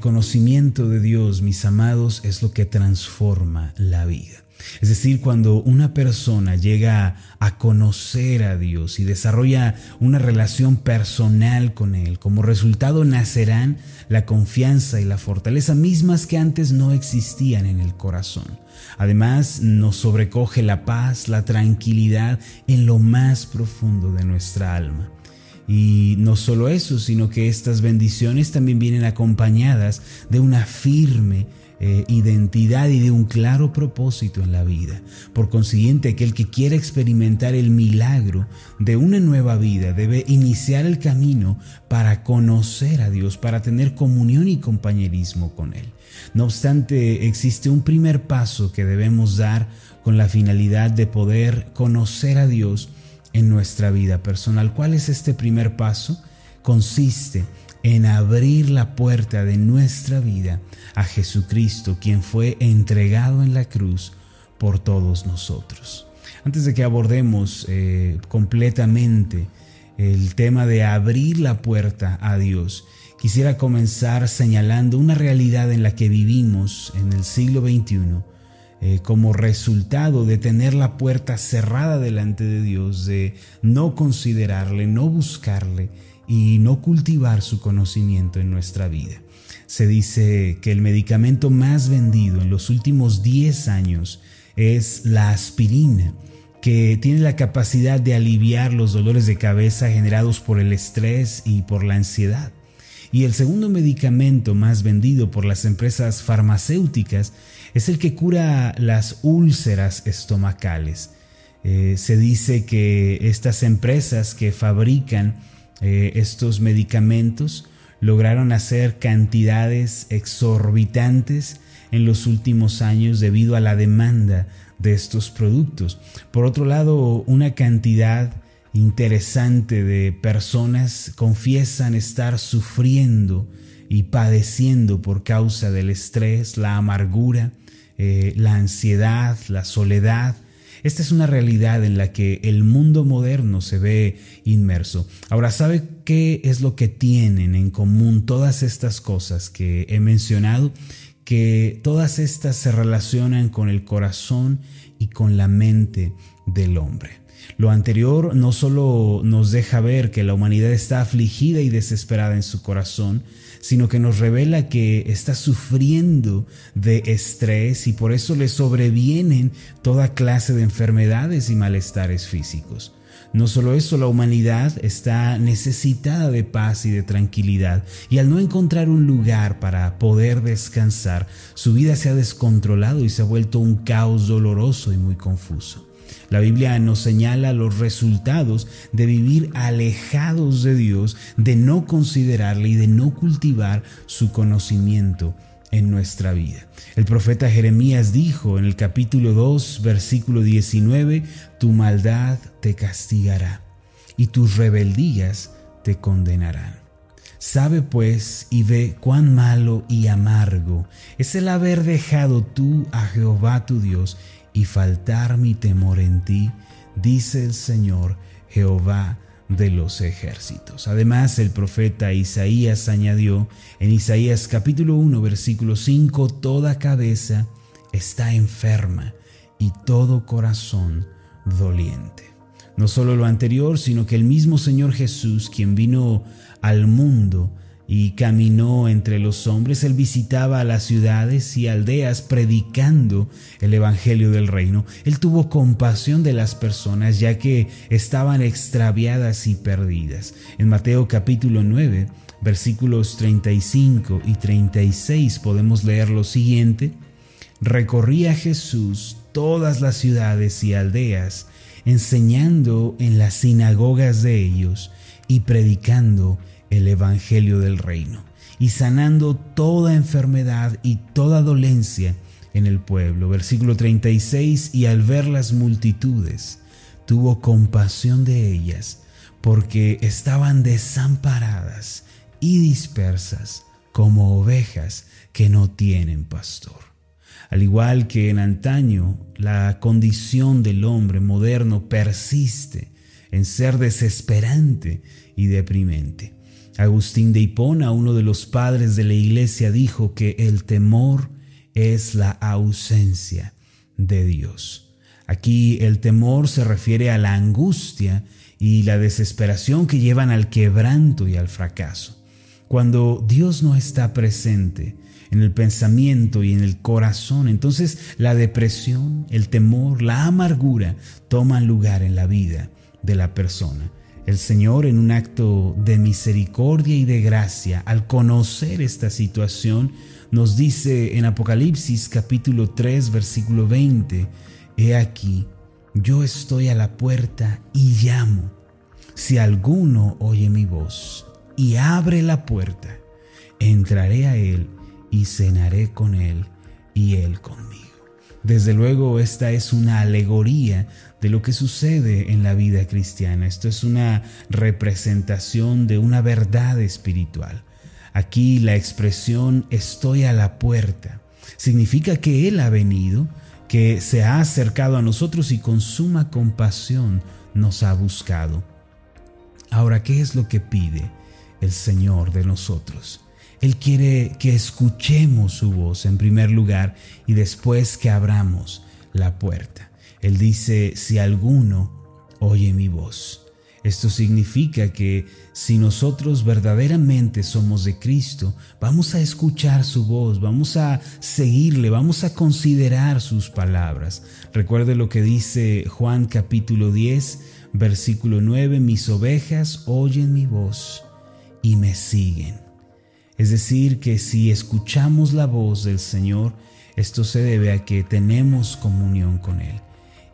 conocimiento de Dios, mis amados, es lo que transforma la vida. Es decir, cuando una persona llega a conocer a Dios y desarrolla una relación personal con Él, como resultado nacerán la confianza y la fortaleza mismas que antes no existían en el corazón. Además, nos sobrecoge la paz, la tranquilidad en lo más profundo de nuestra alma. Y no solo eso, sino que estas bendiciones también vienen acompañadas de una firme eh, identidad y de un claro propósito en la vida. Por consiguiente, aquel que quiere experimentar el milagro de una nueva vida debe iniciar el camino para conocer a Dios, para tener comunión y compañerismo con Él. No obstante, existe un primer paso que debemos dar con la finalidad de poder conocer a Dios en nuestra vida personal. ¿Cuál es este primer paso? Consiste en abrir la puerta de nuestra vida a Jesucristo, quien fue entregado en la cruz por todos nosotros. Antes de que abordemos eh, completamente el tema de abrir la puerta a Dios, quisiera comenzar señalando una realidad en la que vivimos en el siglo XXI eh, como resultado de tener la puerta cerrada delante de Dios, de no considerarle, no buscarle y no cultivar su conocimiento en nuestra vida. Se dice que el medicamento más vendido en los últimos 10 años es la aspirina, que tiene la capacidad de aliviar los dolores de cabeza generados por el estrés y por la ansiedad. Y el segundo medicamento más vendido por las empresas farmacéuticas es el que cura las úlceras estomacales. Eh, se dice que estas empresas que fabrican eh, estos medicamentos lograron hacer cantidades exorbitantes en los últimos años debido a la demanda de estos productos. Por otro lado, una cantidad interesante de personas confiesan estar sufriendo y padeciendo por causa del estrés, la amargura, eh, la ansiedad, la soledad, esta es una realidad en la que el mundo moderno se ve inmerso. Ahora, ¿sabe qué es lo que tienen en común todas estas cosas que he mencionado? Que todas estas se relacionan con el corazón y con la mente del hombre. Lo anterior no solo nos deja ver que la humanidad está afligida y desesperada en su corazón, sino que nos revela que está sufriendo de estrés y por eso le sobrevienen toda clase de enfermedades y malestares físicos. No solo eso, la humanidad está necesitada de paz y de tranquilidad, y al no encontrar un lugar para poder descansar, su vida se ha descontrolado y se ha vuelto un caos doloroso y muy confuso. La Biblia nos señala los resultados de vivir alejados de Dios, de no considerarle y de no cultivar su conocimiento en nuestra vida. El profeta Jeremías dijo en el capítulo 2, versículo 19, tu maldad te castigará y tus rebeldías te condenarán. Sabe pues y ve cuán malo y amargo es el haber dejado tú a Jehová tu Dios y faltar mi temor en ti, dice el Señor Jehová de los ejércitos. Además, el profeta Isaías añadió en Isaías capítulo 1, versículo 5, toda cabeza está enferma y todo corazón doliente. No solo lo anterior, sino que el mismo Señor Jesús, quien vino al mundo y caminó entre los hombres. Él visitaba las ciudades y aldeas predicando el Evangelio del Reino. Él tuvo compasión de las personas ya que estaban extraviadas y perdidas. En Mateo capítulo 9, versículos 35 y 36 podemos leer lo siguiente. Recorría Jesús todas las ciudades y aldeas, enseñando en las sinagogas de ellos y predicando el Evangelio del Reino y sanando toda enfermedad y toda dolencia en el pueblo. Versículo 36, y al ver las multitudes, tuvo compasión de ellas, porque estaban desamparadas y dispersas como ovejas que no tienen pastor. Al igual que en antaño, la condición del hombre moderno persiste en ser desesperante y deprimente. Agustín de Hipona, uno de los padres de la iglesia, dijo que el temor es la ausencia de Dios. Aquí el temor se refiere a la angustia y la desesperación que llevan al quebranto y al fracaso. Cuando Dios no está presente en el pensamiento y en el corazón, entonces la depresión, el temor, la amargura toman lugar en la vida de la persona. El Señor en un acto de misericordia y de gracia, al conocer esta situación, nos dice en Apocalipsis capítulo 3 versículo 20, He aquí, yo estoy a la puerta y llamo. Si alguno oye mi voz y abre la puerta, entraré a él y cenaré con él y él conmigo. Desde luego esta es una alegoría de lo que sucede en la vida cristiana. Esto es una representación de una verdad espiritual. Aquí la expresión estoy a la puerta significa que Él ha venido, que se ha acercado a nosotros y con suma compasión nos ha buscado. Ahora, ¿qué es lo que pide el Señor de nosotros? Él quiere que escuchemos su voz en primer lugar y después que abramos la puerta. Él dice, si alguno oye mi voz. Esto significa que si nosotros verdaderamente somos de Cristo, vamos a escuchar su voz, vamos a seguirle, vamos a considerar sus palabras. Recuerde lo que dice Juan capítulo 10, versículo 9, mis ovejas oyen mi voz y me siguen. Es decir, que si escuchamos la voz del Señor, esto se debe a que tenemos comunión con Él.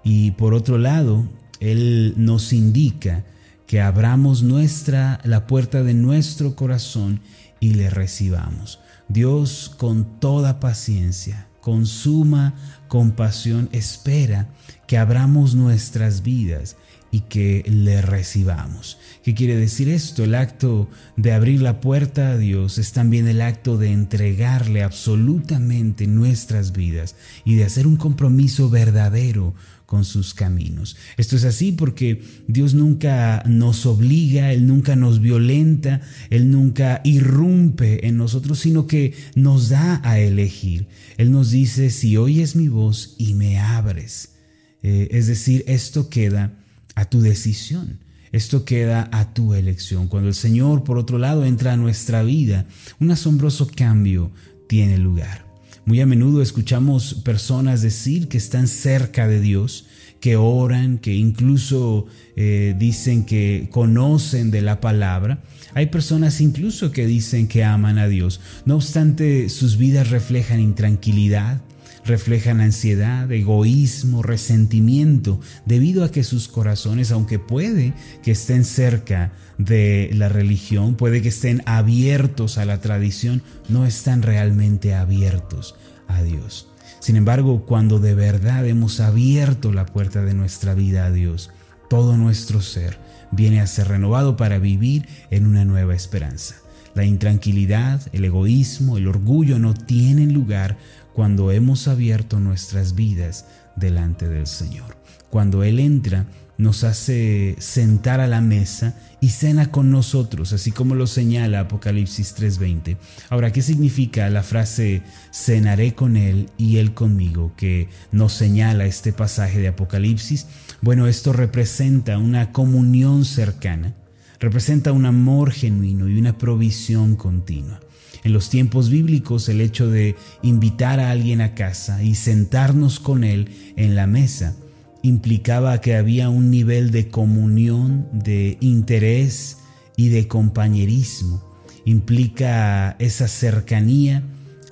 Y por otro lado, Él nos indica que abramos nuestra, la puerta de nuestro corazón y le recibamos. Dios con toda paciencia, con suma compasión, espera que abramos nuestras vidas y que le recibamos. ¿Qué quiere decir esto? El acto de abrir la puerta a Dios es también el acto de entregarle absolutamente nuestras vidas y de hacer un compromiso verdadero con sus caminos. Esto es así porque Dios nunca nos obliga, Él nunca nos violenta, Él nunca irrumpe en nosotros, sino que nos da a elegir. Él nos dice, si oyes mi voz y me abres. Eh, es decir, esto queda a tu decisión. Esto queda a tu elección. Cuando el Señor, por otro lado, entra a nuestra vida, un asombroso cambio tiene lugar. Muy a menudo escuchamos personas decir que están cerca de Dios, que oran, que incluso eh, dicen que conocen de la palabra. Hay personas incluso que dicen que aman a Dios. No obstante, sus vidas reflejan intranquilidad, reflejan ansiedad, egoísmo, resentimiento, debido a que sus corazones, aunque puede que estén cerca de la religión, puede que estén abiertos a la tradición, no están realmente abiertos a Dios. Sin embargo, cuando de verdad hemos abierto la puerta de nuestra vida a Dios, todo nuestro ser viene a ser renovado para vivir en una nueva esperanza. La intranquilidad, el egoísmo, el orgullo no tienen lugar cuando hemos abierto nuestras vidas delante del Señor. Cuando Él entra, nos hace sentar a la mesa y cena con nosotros, así como lo señala Apocalipsis 3:20. Ahora, ¿qué significa la frase cenaré con Él y Él conmigo que nos señala este pasaje de Apocalipsis? Bueno, esto representa una comunión cercana, representa un amor genuino y una provisión continua. En los tiempos bíblicos el hecho de invitar a alguien a casa y sentarnos con él en la mesa implicaba que había un nivel de comunión, de interés y de compañerismo. Implica esa cercanía,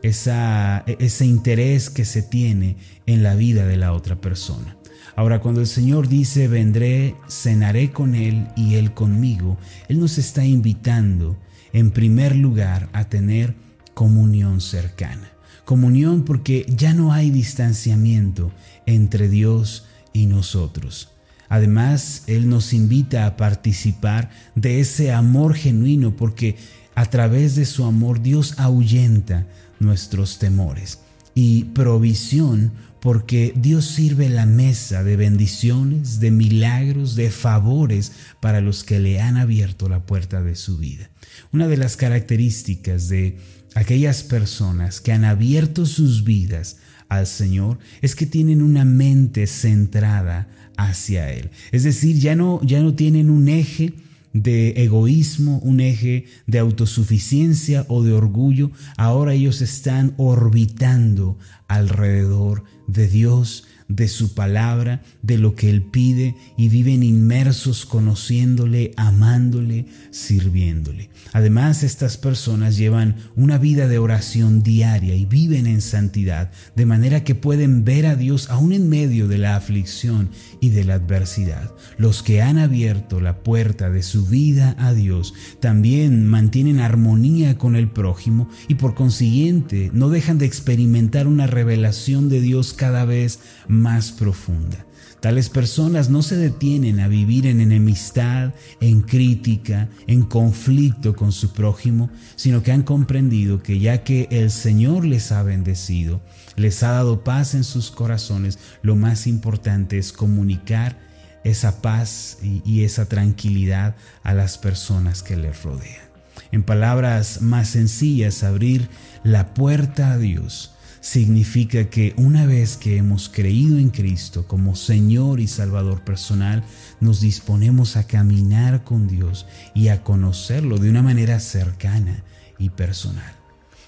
ese interés que se tiene en la vida de la otra persona. Ahora, cuando el Señor dice, vendré, cenaré con Él y Él conmigo, Él nos está invitando en primer lugar a tener comunión cercana. Comunión porque ya no hay distanciamiento entre Dios y nosotros. Además, Él nos invita a participar de ese amor genuino porque a través de su amor Dios ahuyenta nuestros temores. Y provisión porque Dios sirve la mesa de bendiciones, de milagros, de favores para los que le han abierto la puerta de su vida. Una de las características de aquellas personas que han abierto sus vidas al Señor es que tienen una mente centrada hacia Él. Es decir, ya no, ya no tienen un eje de egoísmo, un eje de autosuficiencia o de orgullo, ahora ellos están orbitando alrededor de Dios, de su palabra, de lo que Él pide y viven inmersos conociéndole, amándole, sirviéndole. Además, estas personas llevan una vida de oración diaria y viven en santidad, de manera que pueden ver a Dios aún en medio de la aflicción y de la adversidad. Los que han abierto la puerta de su vida a Dios también mantienen armonía con el prójimo y por consiguiente no dejan de experimentar una revelación de Dios cada vez más profunda. Tales personas no se detienen a vivir en enemistad, en crítica, en conflicto con su prójimo, sino que han comprendido que ya que el Señor les ha bendecido, les ha dado paz en sus corazones, lo más importante es comunicar esa paz y, esa tranquilidad a las personas que les rodean. En palabras más sencillas, abrir la puerta a Dios significa que una vez que hemos creído en Cristo como Señor y Salvador personal, nos disponemos a caminar con Dios y a conocerlo de una manera cercana y personal.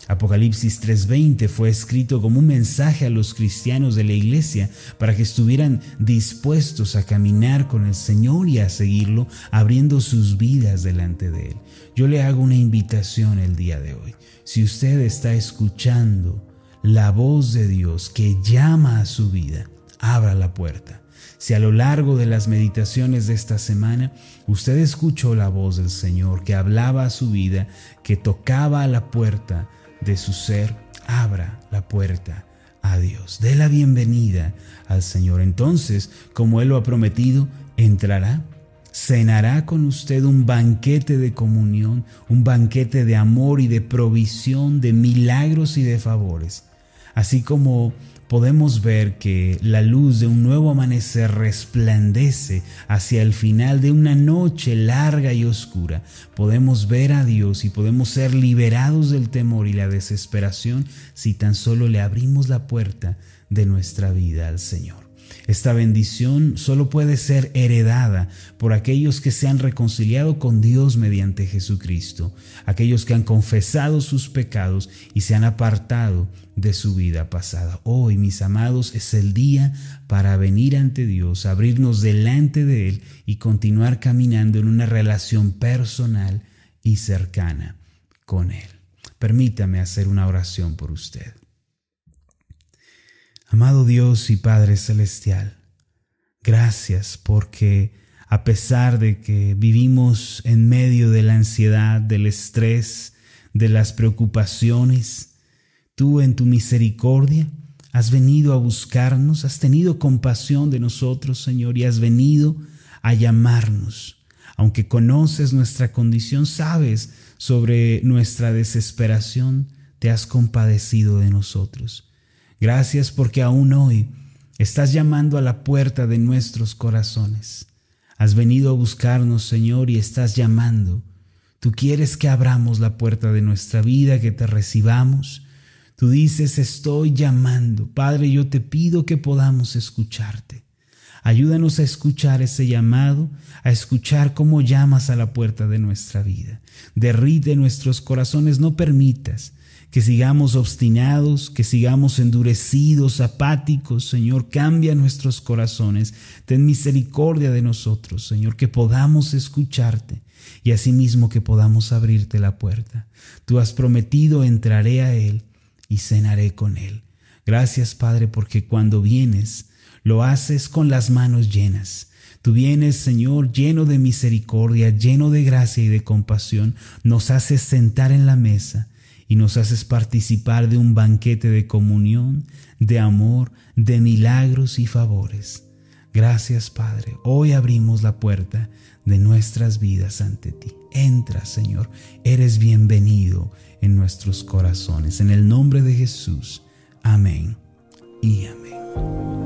Apocalipsis 3:20 fue escrito como un mensaje a los cristianos de la iglesia para que estuvieran dispuestos a caminar con el Señor y a seguirlo, abriendo sus vidas delante de Él. Yo le hago una invitación el día de hoy. Si usted está escuchando la voz de Dios que llama a su vida, abra la puerta. Si a lo largo de las meditaciones de esta semana usted escuchó la voz del Señor que hablaba a su vida, que tocaba a la puerta de su ser, abra la puerta a Dios. Dé la bienvenida al Señor. Entonces, como Él lo ha prometido, entrará cenará con usted un banquete de comunión, un banquete de amor y de provisión, de milagros y de favores así como podemos ver que la luz de un nuevo amanecer resplandece hacia el final de una noche larga y oscura, podemos ver a Dios y podemos ser liberados del temor y la desesperación si tan solo le abrimos la puerta de nuestra vida al Señor. Esta bendición solo puede ser heredada por aquellos que se han reconciliado con Dios mediante Jesucristo, aquellos que han confesado sus pecados y se han apartado de su vida pasada. Hoy, mis amados, es el día para venir ante Dios, abrirnos delante de Él y continuar caminando en una relación personal y cercana con Él. Permítame hacer una oración por usted. Amado Dios y Padre Celestial, gracias porque a pesar de que vivimos en medio de la ansiedad, del estrés, de las preocupaciones, tú en tu misericordia has venido a buscarnos, has tenido compasión de nosotros, Señor, y has venido a llamarnos. Aunque conoces nuestra condición, sabes sobre nuestra desesperación, te has compadecido de nosotros. Gracias porque aún hoy estás llamando a la puerta de nuestros corazones. Has venido a buscarnos, Señor, y estás llamando. Tú quieres que abramos la puerta de nuestra vida, que te recibamos. Tú dices, estoy llamando. Padre, yo te pido que podamos escucharte. Ayúdanos a escuchar ese llamado, a escuchar cómo llamas a la puerta de nuestra vida. Derrite nuestros corazones, no permitas que sigamos obstinados, que sigamos endurecidos, apáticos, Señor, cambia nuestros corazones, ten misericordia de nosotros, Señor, que podamos escucharte y asimismo que podamos abrirte la puerta. Tú has prometido, entraré a Él y cenaré con Él. Gracias, Padre, porque cuando vienes, lo haces con las manos llenas. Tú vienes, Señor, lleno de misericordia, lleno de gracia y de compasión, nos haces sentar en la mesa y nos haces participar de un banquete de comunión, de amor, de milagros y favores. Gracias, Padre. Hoy abrimos la puerta de nuestras vidas ante ti. Entra, Señor. Eres bienvenido en nuestros corazones. En el nombre de Jesús. Amén y amén.